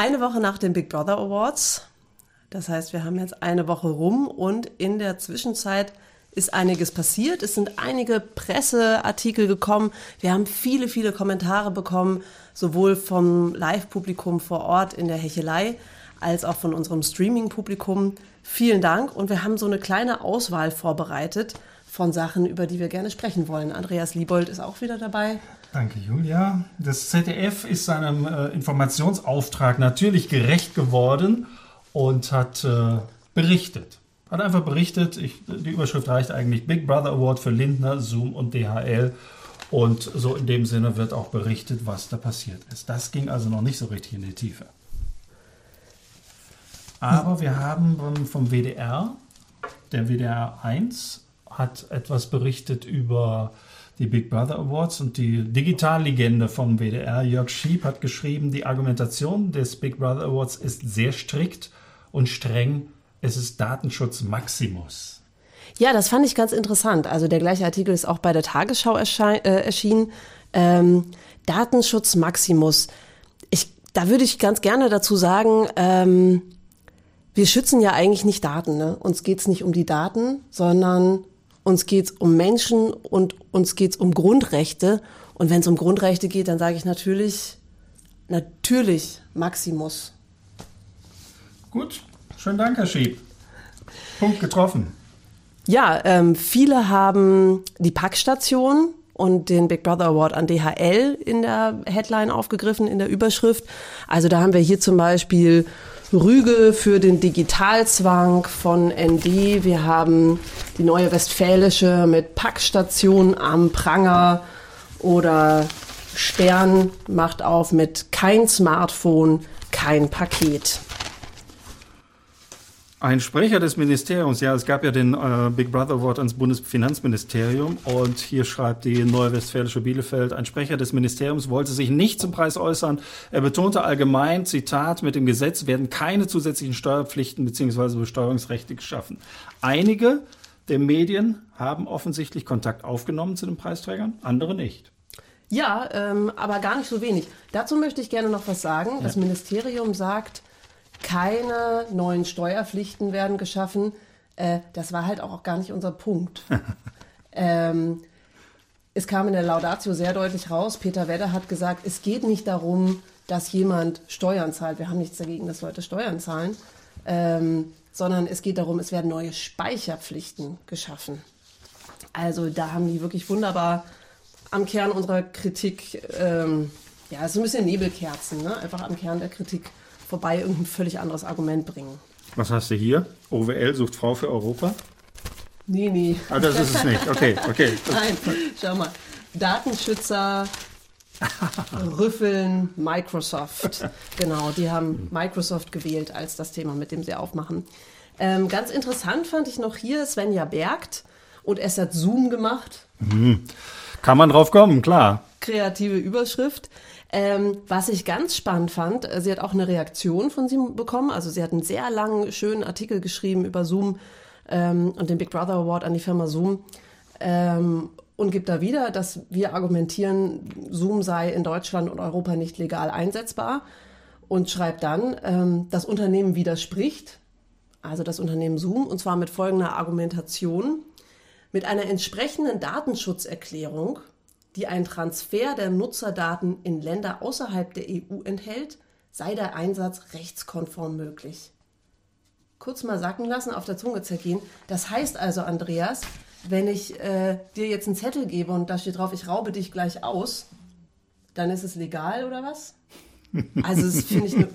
eine Woche nach den Big Brother Awards. Das heißt, wir haben jetzt eine Woche rum und in der Zwischenzeit ist einiges passiert. Es sind einige Presseartikel gekommen. Wir haben viele, viele Kommentare bekommen, sowohl vom Live-Publikum vor Ort in der Hechelei als auch von unserem Streaming-Publikum. Vielen Dank und wir haben so eine kleine Auswahl vorbereitet von Sachen, über die wir gerne sprechen wollen. Andreas Liebold ist auch wieder dabei. Danke, Julia. Das ZDF ist seinem äh, Informationsauftrag natürlich gerecht geworden und hat äh, berichtet. Hat einfach berichtet, ich, die Überschrift reicht eigentlich Big Brother Award für Lindner, Zoom und DHL. Und so in dem Sinne wird auch berichtet, was da passiert ist. Das ging also noch nicht so richtig in die Tiefe. Aber wir haben vom WDR, der WDR 1 hat etwas berichtet über die Big Brother Awards und die Digitallegende vom WDR, Jörg Schieb, hat geschrieben, die Argumentation des Big Brother Awards ist sehr strikt und streng. Es ist Datenschutz Maximus. Ja, das fand ich ganz interessant. Also der gleiche Artikel ist auch bei der Tagesschau äh, erschienen. Ähm, Datenschutz Maximus. Ich, da würde ich ganz gerne dazu sagen, ähm, wir schützen ja eigentlich nicht Daten. Ne? Uns geht's nicht um die Daten, sondern uns geht's um Menschen und uns geht's um Grundrechte. Und wenn es um Grundrechte geht, dann sage ich natürlich, natürlich Maximus. Gut, schönen Dank, Herr Schieb. Punkt getroffen. Ja, ähm, viele haben die Packstation und den Big Brother Award an DHL in der Headline aufgegriffen, in der Überschrift. Also da haben wir hier zum Beispiel Rüge für den Digitalzwang von ND. Wir haben die neue Westfälische mit Packstation am Pranger oder Stern macht auf mit kein Smartphone, kein Paket. Ein Sprecher des Ministeriums, ja, es gab ja den äh, Big Brother Award ans Bundesfinanzministerium und hier schreibt die Neue Westfälische Bielefeld, ein Sprecher des Ministeriums wollte sich nicht zum Preis äußern. Er betonte allgemein, Zitat, mit dem Gesetz werden keine zusätzlichen Steuerpflichten bzw. Besteuerungsrechte geschaffen. Einige der Medien haben offensichtlich Kontakt aufgenommen zu den Preisträgern, andere nicht. Ja, ähm, aber gar nicht so wenig. Dazu möchte ich gerne noch was sagen. Ja. Das Ministerium sagt, keine neuen Steuerpflichten werden geschaffen. Äh, das war halt auch gar nicht unser Punkt. ähm, es kam in der Laudatio sehr deutlich raus, Peter Wedder hat gesagt, es geht nicht darum, dass jemand Steuern zahlt. Wir haben nichts dagegen, dass Leute Steuern zahlen, ähm, sondern es geht darum, es werden neue Speicherpflichten geschaffen. Also da haben die wirklich wunderbar am Kern unserer Kritik, ähm, ja, so ein bisschen Nebelkerzen, ne? einfach am Kern der Kritik vorbei irgendein völlig anderes Argument bringen. Was hast du hier? OWL sucht Frau für Europa? Nee, nee. Ah, das ist es nicht. Okay, okay. Nein, schau mal. Datenschützer rüffeln Microsoft. Genau, die haben Microsoft gewählt als das Thema, mit dem sie aufmachen. Ähm, ganz interessant fand ich noch hier Svenja Bergt und es hat Zoom gemacht. Mhm. Kann man drauf kommen, klar. Kreative Überschrift. Ähm, was ich ganz spannend fand, äh, sie hat auch eine Reaktion von sie bekommen. Also sie hat einen sehr langen, schönen Artikel geschrieben über Zoom ähm, und den Big Brother Award an die Firma Zoom. Ähm, und gibt da wieder, dass wir argumentieren, Zoom sei in Deutschland und Europa nicht legal einsetzbar. Und schreibt dann, ähm, das Unternehmen widerspricht, also das Unternehmen Zoom, und zwar mit folgender Argumentation. Mit einer entsprechenden Datenschutzerklärung die einen Transfer der Nutzerdaten in Länder außerhalb der EU enthält, sei der Einsatz rechtskonform möglich. Kurz mal sacken lassen, auf der Zunge zergehen. Das heißt also, Andreas, wenn ich äh, dir jetzt einen Zettel gebe und da steht drauf, ich raube dich gleich aus, dann ist es legal oder was? Also das finde ich eine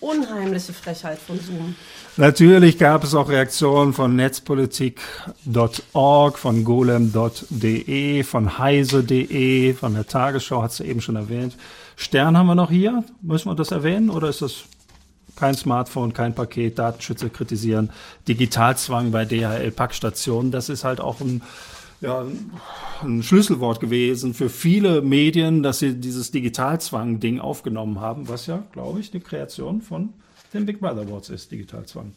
unheimliche Frechheit von Zoom. Natürlich gab es auch Reaktionen von netzpolitik.org, von golem.de, von heise.de, von der Tagesschau, hat sie eben schon erwähnt. Stern haben wir noch hier. Müssen wir das erwähnen oder ist das kein Smartphone, kein Paket, Datenschützer kritisieren, Digitalzwang bei DHL-Packstationen? Das ist halt auch ein ja, ein Schlüsselwort gewesen für viele Medien, dass sie dieses Digitalzwang-Ding aufgenommen haben, was ja, glaube ich, eine Kreation von den Big Brother Awards ist, Digitalzwang.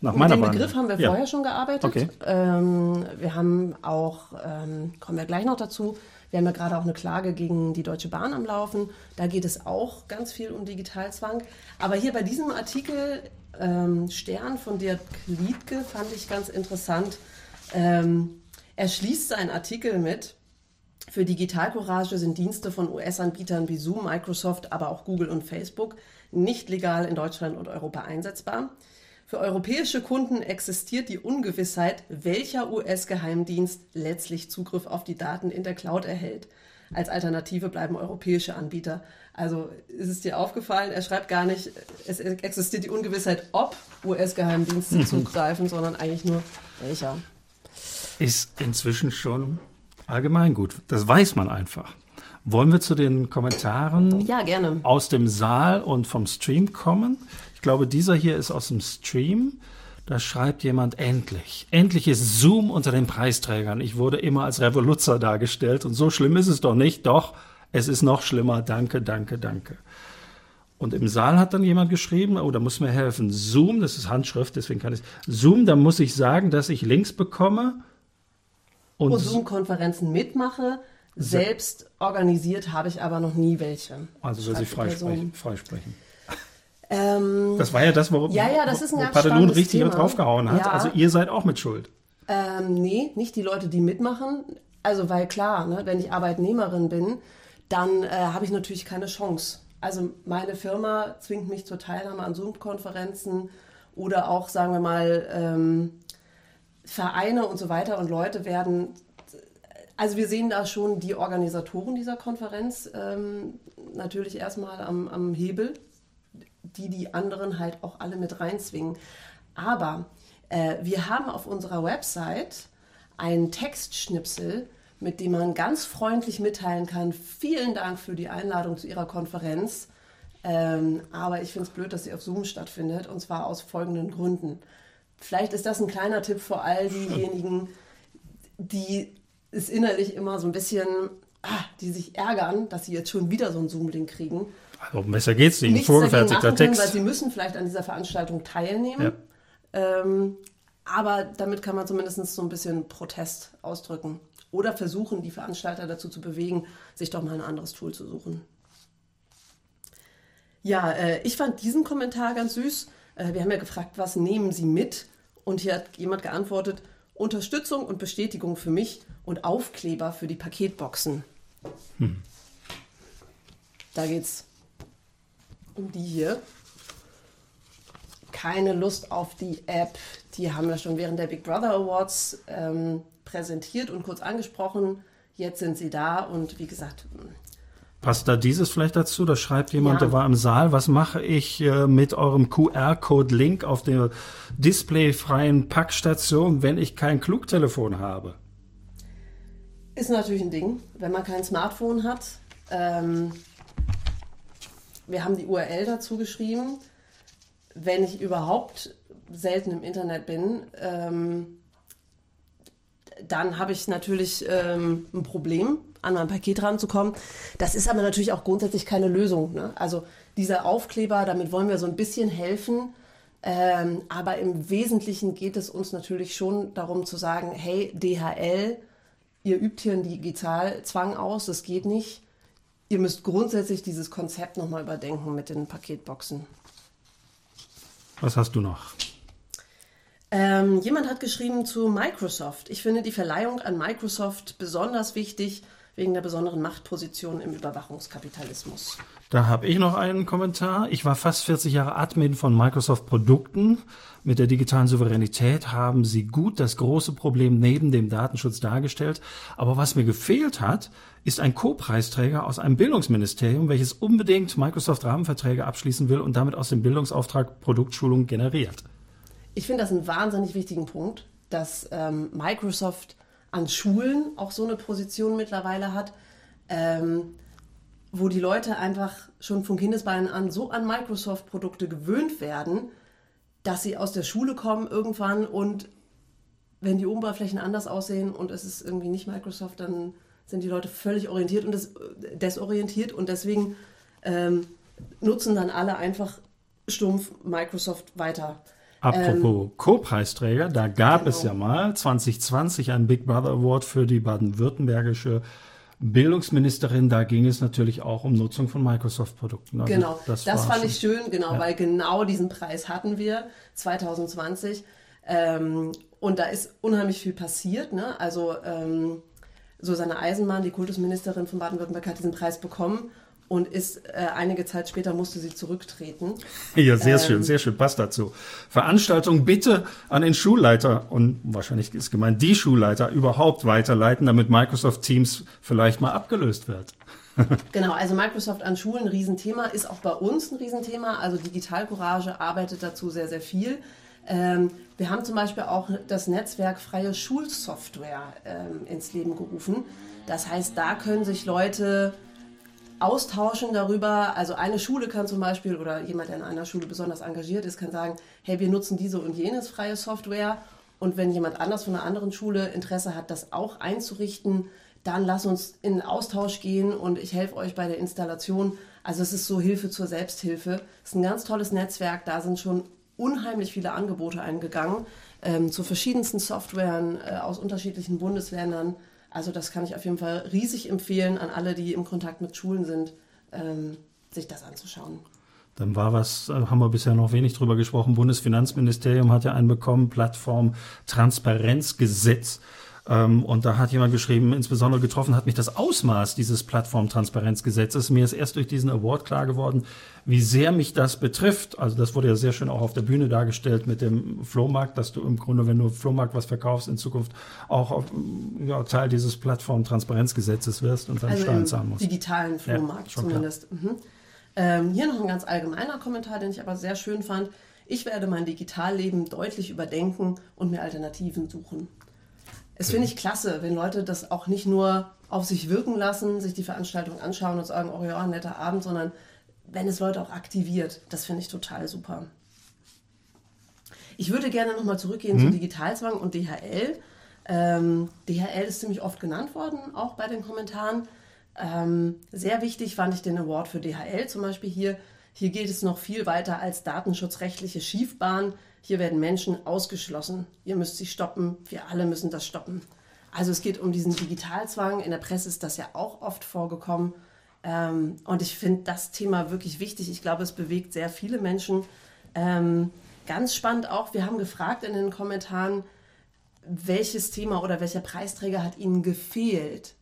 Nach meiner Mit dem Begriff haben wir vorher schon gearbeitet. Okay. Ähm, wir haben auch, ähm, kommen wir gleich noch dazu, Wir haben ja gerade auch eine Klage gegen die Deutsche Bahn am Laufen. Da geht es auch ganz viel um Digitalzwang. Aber hier bei diesem Artikel ähm, Stern von Dirk Liedke fand ich ganz interessant. Ähm, er schließt seinen Artikel mit, für Digitalcourage sind Dienste von US-Anbietern wie Zoom, Microsoft, aber auch Google und Facebook nicht legal in Deutschland und Europa einsetzbar. Für europäische Kunden existiert die Ungewissheit, welcher US-Geheimdienst letztlich Zugriff auf die Daten in der Cloud erhält. Als Alternative bleiben europäische Anbieter. Also ist es dir aufgefallen, er schreibt gar nicht, es existiert die Ungewissheit, ob US-Geheimdienste zugreifen, sondern eigentlich nur welcher. Ist inzwischen schon allgemeingut. Das weiß man einfach. Wollen wir zu den Kommentaren ja, gerne. aus dem Saal und vom Stream kommen? Ich glaube, dieser hier ist aus dem Stream. Da schreibt jemand endlich. Endlich ist Zoom unter den Preisträgern. Ich wurde immer als Revoluzer dargestellt und so schlimm ist es doch nicht. Doch, es ist noch schlimmer. Danke, danke, danke. Und im Saal hat dann jemand geschrieben, oh, da muss mir helfen. Zoom, das ist Handschrift, deswegen kann ich. Zoom, da muss ich sagen, dass ich Links bekomme. Und Zoom-Konferenzen mitmache. Selbst organisiert habe ich aber noch nie welche. Also soll sie freisprechen. freisprechen. Ähm, das war ja das, wo, ja, ja, das wo Padelun richtig Thema. draufgehauen hat. Ja. Also ihr seid auch mit Schuld. Ähm, nee, nicht die Leute, die mitmachen. Also weil klar, ne, wenn ich Arbeitnehmerin bin, dann äh, habe ich natürlich keine Chance. Also meine Firma zwingt mich zur Teilnahme an Zoom-Konferenzen oder auch, sagen wir mal, ähm, Vereine und so weiter und Leute werden also wir sehen da schon die Organisatoren dieser Konferenz ähm, natürlich erstmal am, am Hebel die die anderen halt auch alle mit reinzwingen. Aber äh, wir haben auf unserer Website einen Textschnipsel, mit dem man ganz freundlich mitteilen kann, vielen Dank für die Einladung zu Ihrer Konferenz. Ähm, aber ich finde es blöd, dass sie auf Zoom stattfindet, und zwar aus folgenden Gründen. Vielleicht ist das ein kleiner Tipp für all diejenigen, die es innerlich immer so ein bisschen, ah, die sich ärgern, dass sie jetzt schon wieder so einen Zoom-Link kriegen. Also besser geht's nicht. Vorgefertigter Text. Können, weil sie müssen vielleicht an dieser Veranstaltung teilnehmen. Ja. Ähm, aber damit kann man zumindest so ein bisschen Protest ausdrücken. Oder versuchen, die Veranstalter dazu zu bewegen, sich doch mal ein anderes Tool zu suchen. Ja, äh, ich fand diesen Kommentar ganz süß. Äh, wir haben ja gefragt, was nehmen Sie mit? Und hier hat jemand geantwortet, Unterstützung und Bestätigung für mich und Aufkleber für die Paketboxen. Hm. Da geht's um die hier. Keine Lust auf die App. Die haben wir schon während der Big Brother Awards ähm, präsentiert und kurz angesprochen. Jetzt sind sie da und wie gesagt. Passt da dieses vielleicht dazu? Da schreibt jemand, ja. der war im Saal. Was mache ich äh, mit eurem QR-Code-Link auf der displayfreien Packstation, wenn ich kein Klugtelefon habe? Ist natürlich ein Ding, wenn man kein Smartphone hat. Ähm, wir haben die URL dazu geschrieben. Wenn ich überhaupt selten im Internet bin, ähm, dann habe ich natürlich ähm, ein Problem, an mein Paket ranzukommen. Das ist aber natürlich auch grundsätzlich keine Lösung. Ne? Also dieser Aufkleber, damit wollen wir so ein bisschen helfen. Ähm, aber im Wesentlichen geht es uns natürlich schon darum zu sagen, hey, DHL, ihr übt hier einen Digitalzwang aus, das geht nicht ihr müsst grundsätzlich dieses Konzept nochmal überdenken mit den Paketboxen. Was hast du noch? Ähm, jemand hat geschrieben zu Microsoft. Ich finde die Verleihung an Microsoft besonders wichtig wegen der besonderen Machtposition im Überwachungskapitalismus. Da habe ich noch einen Kommentar. Ich war fast 40 Jahre Admin von Microsoft Produkten. Mit der digitalen Souveränität haben sie gut das große Problem neben dem Datenschutz dargestellt. Aber was mir gefehlt hat, ist ein Co-Preisträger aus einem Bildungsministerium, welches unbedingt Microsoft Rahmenverträge abschließen will und damit aus dem Bildungsauftrag Produktschulung generiert. Ich finde das einen wahnsinnig wichtigen Punkt, dass ähm, Microsoft an Schulen auch so eine Position mittlerweile hat, ähm, wo die Leute einfach schon von Kindesbeinen an so an Microsoft-Produkte gewöhnt werden, dass sie aus der Schule kommen irgendwann und wenn die Oberflächen anders aussehen und es ist irgendwie nicht Microsoft, dann sind die Leute völlig orientiert und des, desorientiert und deswegen ähm, nutzen dann alle einfach stumpf Microsoft weiter. Apropos ähm, Co-Preisträger, da gab genau. es ja mal 2020 einen Big Brother Award für die baden-württembergische Bildungsministerin, da ging es natürlich auch um Nutzung von Microsoft-Produkten. Also genau, das, das fand ich schön, genau, ja. weil genau diesen Preis hatten wir 2020. Ähm, und da ist unheimlich viel passiert. Ne? Also ähm, Susanne Eisenmann, die Kultusministerin von Baden-Württemberg, hat diesen Preis bekommen und ist äh, einige Zeit später musste sie zurücktreten. Ja, sehr ähm, schön, sehr schön, passt dazu. Veranstaltung bitte an den Schulleiter und wahrscheinlich ist gemeint die Schulleiter überhaupt weiterleiten, damit Microsoft Teams vielleicht mal abgelöst wird. genau, also Microsoft an Schulen, ein Riesenthema, ist auch bei uns ein Riesenthema. Also Digitalcourage arbeitet dazu sehr, sehr viel. Ähm, wir haben zum Beispiel auch das Netzwerk Freie Schulsoftware ähm, ins Leben gerufen. Das heißt, da können sich Leute austauschen darüber. Also eine Schule kann zum Beispiel oder jemand, der in einer Schule besonders engagiert ist, kann sagen, hey, wir nutzen diese und jenes freie Software. Und wenn jemand anders von einer anderen Schule Interesse hat, das auch einzurichten, dann lass uns in Austausch gehen und ich helfe euch bei der Installation. Also es ist so Hilfe zur Selbsthilfe. Es ist ein ganz tolles Netzwerk. Da sind schon unheimlich viele Angebote eingegangen ähm, zu verschiedensten Softwaren äh, aus unterschiedlichen Bundesländern. Also das kann ich auf jeden Fall riesig empfehlen an alle, die im Kontakt mit Schulen sind, ähm, sich das anzuschauen. Dann war was, äh, haben wir bisher noch wenig drüber gesprochen. Bundesfinanzministerium hat ja einen bekommen, Plattform Transparenzgesetz. Ähm, und da hat jemand geschrieben, insbesondere getroffen hat mich das Ausmaß dieses Plattformtransparenzgesetzes. Mir ist erst durch diesen Award klar geworden, wie sehr mich das betrifft. Also das wurde ja sehr schön auch auf der Bühne dargestellt mit dem Flohmarkt, dass du im Grunde, wenn du Flohmarkt was verkaufst, in Zukunft auch auf, ja, Teil dieses Plattformtransparenzgesetzes wirst und dann also Steuern zahlen musst. digitalen Flohmarkt ja, zumindest. Mhm. Ähm, hier noch ein ganz allgemeiner Kommentar, den ich aber sehr schön fand. Ich werde mein Digitalleben deutlich überdenken und mir Alternativen suchen. Es finde ich klasse, wenn Leute das auch nicht nur auf sich wirken lassen, sich die Veranstaltung anschauen und sagen, oh ja, netter Abend, sondern wenn es Leute auch aktiviert. Das finde ich total super. Ich würde gerne nochmal zurückgehen mhm. zu Digitalzwang und DHL. Ähm, DHL ist ziemlich oft genannt worden, auch bei den Kommentaren. Ähm, sehr wichtig fand ich den Award für DHL zum Beispiel hier. Hier geht es noch viel weiter als datenschutzrechtliche Schiefbahn. Hier werden Menschen ausgeschlossen. Ihr müsst sie stoppen. Wir alle müssen das stoppen. Also es geht um diesen Digitalzwang. In der Presse ist das ja auch oft vorgekommen. Ähm, und ich finde das Thema wirklich wichtig. Ich glaube, es bewegt sehr viele Menschen. Ähm, ganz spannend auch, wir haben gefragt in den Kommentaren, welches Thema oder welcher Preisträger hat Ihnen gefehlt?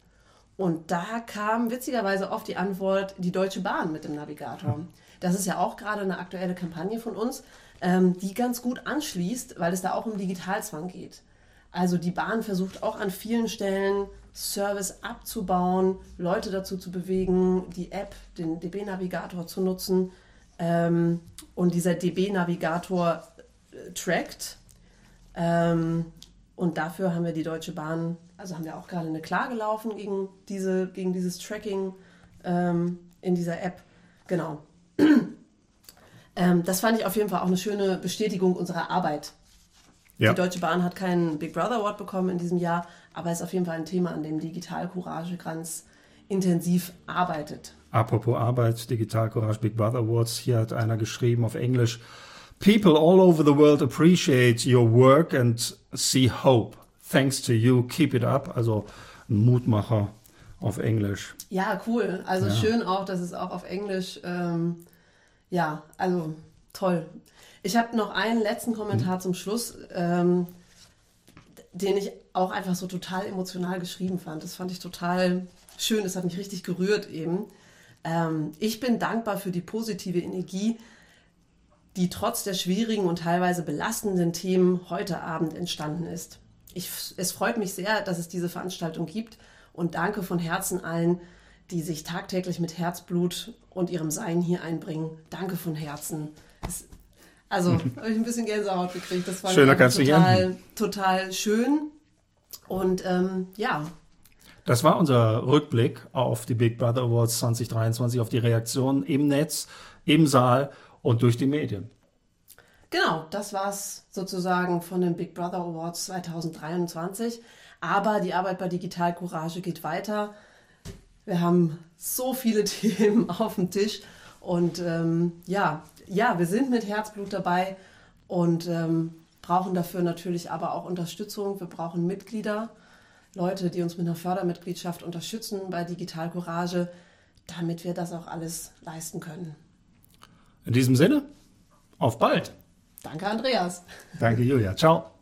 Und da kam witzigerweise oft die Antwort, die Deutsche Bahn mit dem Navigator. Das ist ja auch gerade eine aktuelle Kampagne von uns ähm, die ganz gut anschließt, weil es da auch um Digitalzwang geht. Also die Bahn versucht auch an vielen Stellen Service abzubauen, Leute dazu zu bewegen, die App, den DB-Navigator zu nutzen. Ähm, und dieser DB-Navigator äh, trackt. Ähm, und dafür haben wir die Deutsche Bahn, also haben wir auch gerade eine Klage laufen gegen, diese, gegen dieses Tracking ähm, in dieser App. Genau. Ähm, das fand ich auf jeden Fall auch eine schöne Bestätigung unserer Arbeit. Ja. Die Deutsche Bahn hat keinen Big Brother Award bekommen in diesem Jahr, aber ist auf jeden Fall ein Thema, an dem Digital Courage ganz intensiv arbeitet. Apropos Arbeit, Digital Courage Big Brother Awards, hier hat einer geschrieben auf Englisch, People all over the world appreciate your work and see hope. Thanks to you, keep it up. Also ein Mutmacher auf Englisch. Ja, cool. Also ja. schön auch, dass es auch auf Englisch ähm, ja, also toll. Ich habe noch einen letzten Kommentar mhm. zum Schluss, ähm, den ich auch einfach so total emotional geschrieben fand. Das fand ich total schön, das hat mich richtig gerührt eben. Ähm, ich bin dankbar für die positive Energie, die trotz der schwierigen und teilweise belastenden Themen heute Abend entstanden ist. Ich, es freut mich sehr, dass es diese Veranstaltung gibt und danke von Herzen allen, die sich tagtäglich mit Herzblut und ihrem Sein hier einbringen. Danke von Herzen. Das, also habe ich ein bisschen Gänsehaut gekriegt. Das war Schöner kannst total, total schön. Und ähm, ja. Das war unser Rückblick auf die Big Brother Awards 2023, auf die Reaktionen im Netz, im Saal und durch die Medien. Genau, das war es sozusagen von den Big Brother Awards 2023. Aber die Arbeit bei Digital Courage geht weiter. Wir haben so viele Themen auf dem Tisch und ähm, ja, ja, wir sind mit Herzblut dabei und ähm, brauchen dafür natürlich aber auch Unterstützung. Wir brauchen Mitglieder. Leute, die uns mit einer Fördermitgliedschaft unterstützen bei Digital Courage, damit wir das auch alles leisten können. In diesem Sinne, auf bald. Danke, Andreas. Danke, Julia. Ciao.